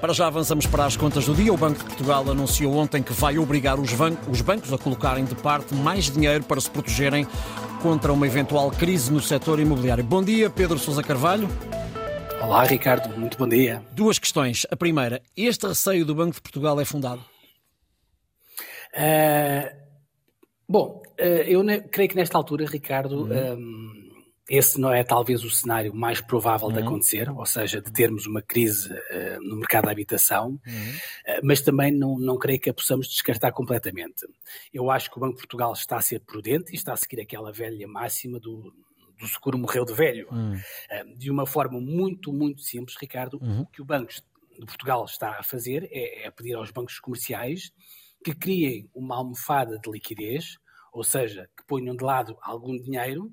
Para já avançamos para as contas do dia. O Banco de Portugal anunciou ontem que vai obrigar os, os bancos a colocarem de parte mais dinheiro para se protegerem contra uma eventual crise no setor imobiliário. Bom dia, Pedro Sousa Carvalho. Olá, Ricardo. Muito bom dia. Duas questões. A primeira, este receio do Banco de Portugal é fundado? Uh, bom, uh, eu creio que nesta altura, Ricardo, uhum. um, esse não é talvez o cenário mais provável uhum. de acontecer, ou seja, de termos uma crise uh, no mercado da habitação, uhum. uh, mas também não, não creio que a possamos descartar completamente. Eu acho que o Banco de Portugal está a ser prudente e está a seguir aquela velha máxima do, do seguro morreu de velho, uhum. uh, de uma forma muito, muito simples, Ricardo. Uhum. O que o Banco de Portugal está a fazer é, é pedir aos bancos comerciais que criem uma almofada de liquidez, ou seja, que ponham de lado algum dinheiro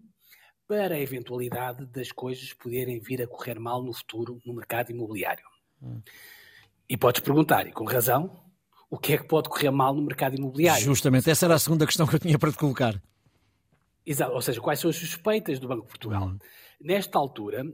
para a eventualidade das coisas poderem vir a correr mal no futuro no mercado imobiliário. Hum. E podes perguntar, e com razão, o que é que pode correr mal no mercado imobiliário? Justamente, essa era a segunda questão que eu tinha para te colocar. Exato, ou seja, quais são as suspeitas do Banco de Portugal? Hum. Nesta altura,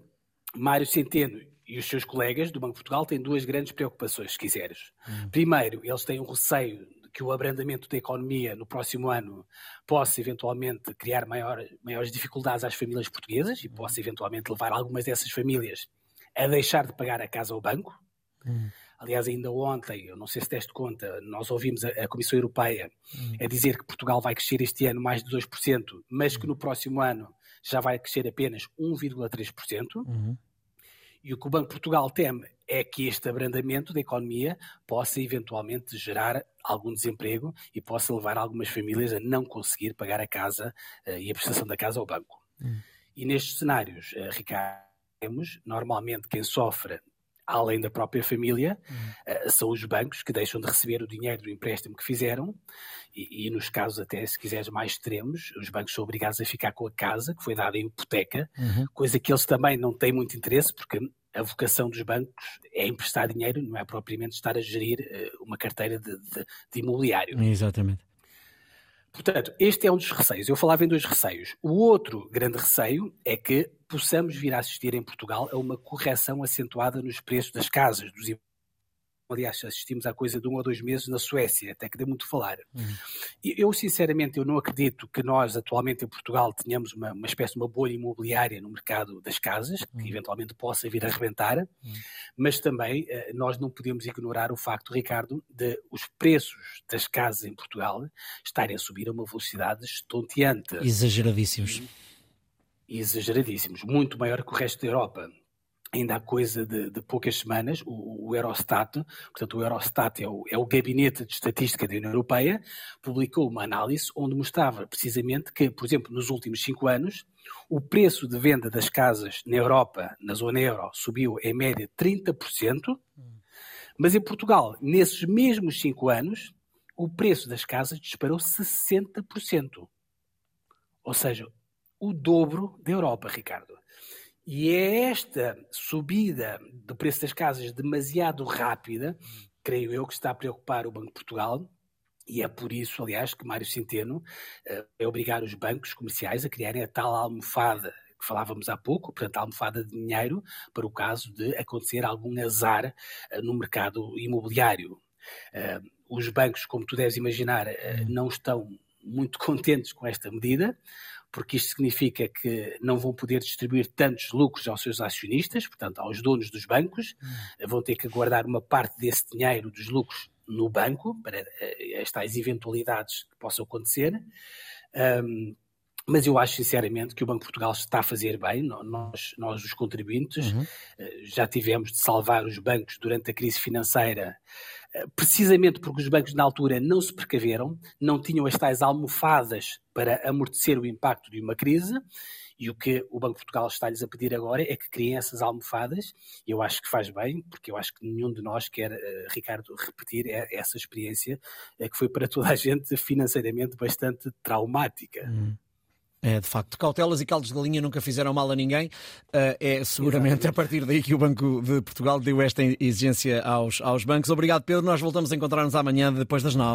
Mário Centeno e os seus colegas do Banco de Portugal têm duas grandes preocupações, se quiseres. Hum. Primeiro, eles têm um receio que o abrandamento da economia no próximo ano possa eventualmente criar maior, maiores dificuldades às famílias portuguesas e possa eventualmente levar algumas dessas famílias a deixar de pagar a casa ao banco. Hum. Aliás, ainda ontem, eu não sei se deste conta, nós ouvimos a, a Comissão Europeia hum. a dizer que Portugal vai crescer este ano mais de 2%, mas que no próximo ano já vai crescer apenas 1,3%. Uhum. E o que o Banco de Portugal teme é que este abrandamento da economia possa eventualmente gerar algum desemprego e possa levar algumas famílias a não conseguir pagar a casa uh, e a prestação da casa ao banco. Hum. E nestes cenários, uh, Ricardo, normalmente quem sofre além da própria família, uhum. uh, são os bancos que deixam de receber o dinheiro do empréstimo que fizeram, e, e, nos casos até, se quiseres, mais extremos, os bancos são obrigados a ficar com a casa que foi dada em hipoteca, uhum. coisa que eles também não têm muito interesse, porque a vocação dos bancos é emprestar dinheiro, não é propriamente estar a gerir uh, uma carteira de, de, de imobiliário. Exatamente. Portanto, este é um dos receios. Eu falava em dois receios. O outro grande receio é que possamos vir a assistir em Portugal a uma correção acentuada nos preços das casas, dos aliás, assistimos à coisa de um ou dois meses na Suécia, até que deu muito falar. Uhum. Eu, sinceramente, eu não acredito que nós, atualmente em Portugal, tenhamos uma, uma espécie de uma bolha imobiliária no mercado das casas, uhum. que eventualmente possa vir a arrebentar, uhum. mas também eh, nós não podemos ignorar o facto, Ricardo, de os preços das casas em Portugal estarem a subir a uma velocidade estonteante. Exageradíssimos. Exageradíssimos, muito maior que o resto da Europa ainda há coisa de, de poucas semanas, o, o, Eurostat, portanto o Eurostat é o, é o Gabinete de Estatística da União Europeia, publicou uma análise onde mostrava precisamente que, por exemplo, nos últimos cinco anos, o preço de venda das casas na Europa, na zona euro, subiu em média 30%, mas em Portugal, nesses mesmos cinco anos, o preço das casas disparou 60%. Ou seja, o dobro da Europa, Ricardo. E é esta subida do preço das casas demasiado rápida, creio eu, que está a preocupar o Banco de Portugal. E é por isso, aliás, que Mário Centeno uh, é obrigar os bancos comerciais a criarem a tal almofada que falávamos há pouco, portanto, a almofada de dinheiro para o caso de acontecer algum azar uh, no mercado imobiliário. Uh, os bancos, como tu deves imaginar, não estão muito contentes com esta medida, porque isto significa que não vão poder distribuir tantos lucros aos seus acionistas, portanto, aos donos dos bancos, hum. vão ter que guardar uma parte desse dinheiro dos lucros no banco para eh, estas eventualidades que possam acontecer. Um, mas eu acho sinceramente que o Banco de Portugal está a fazer bem, nós, nós os contribuintes, uhum. Eh, já tivemos de salvar os bancos durante a crise financeira precisamente porque os bancos na altura não se precaveram, não tinham as tais almofadas para amortecer o impacto de uma crise, e o que o Banco de Portugal está-lhes a pedir agora é que criem essas almofadas, e eu acho que faz bem, porque eu acho que nenhum de nós quer, uh, Ricardo, repetir essa experiência uh, que foi para toda a gente financeiramente bastante traumática. Hum. É, de facto, cautelas e caldos de galinha nunca fizeram mal a ninguém. Uh, é seguramente a partir daí que o Banco de Portugal deu esta exigência aos, aos bancos. Obrigado, Pedro. Nós voltamos a encontrar-nos amanhã depois das nove.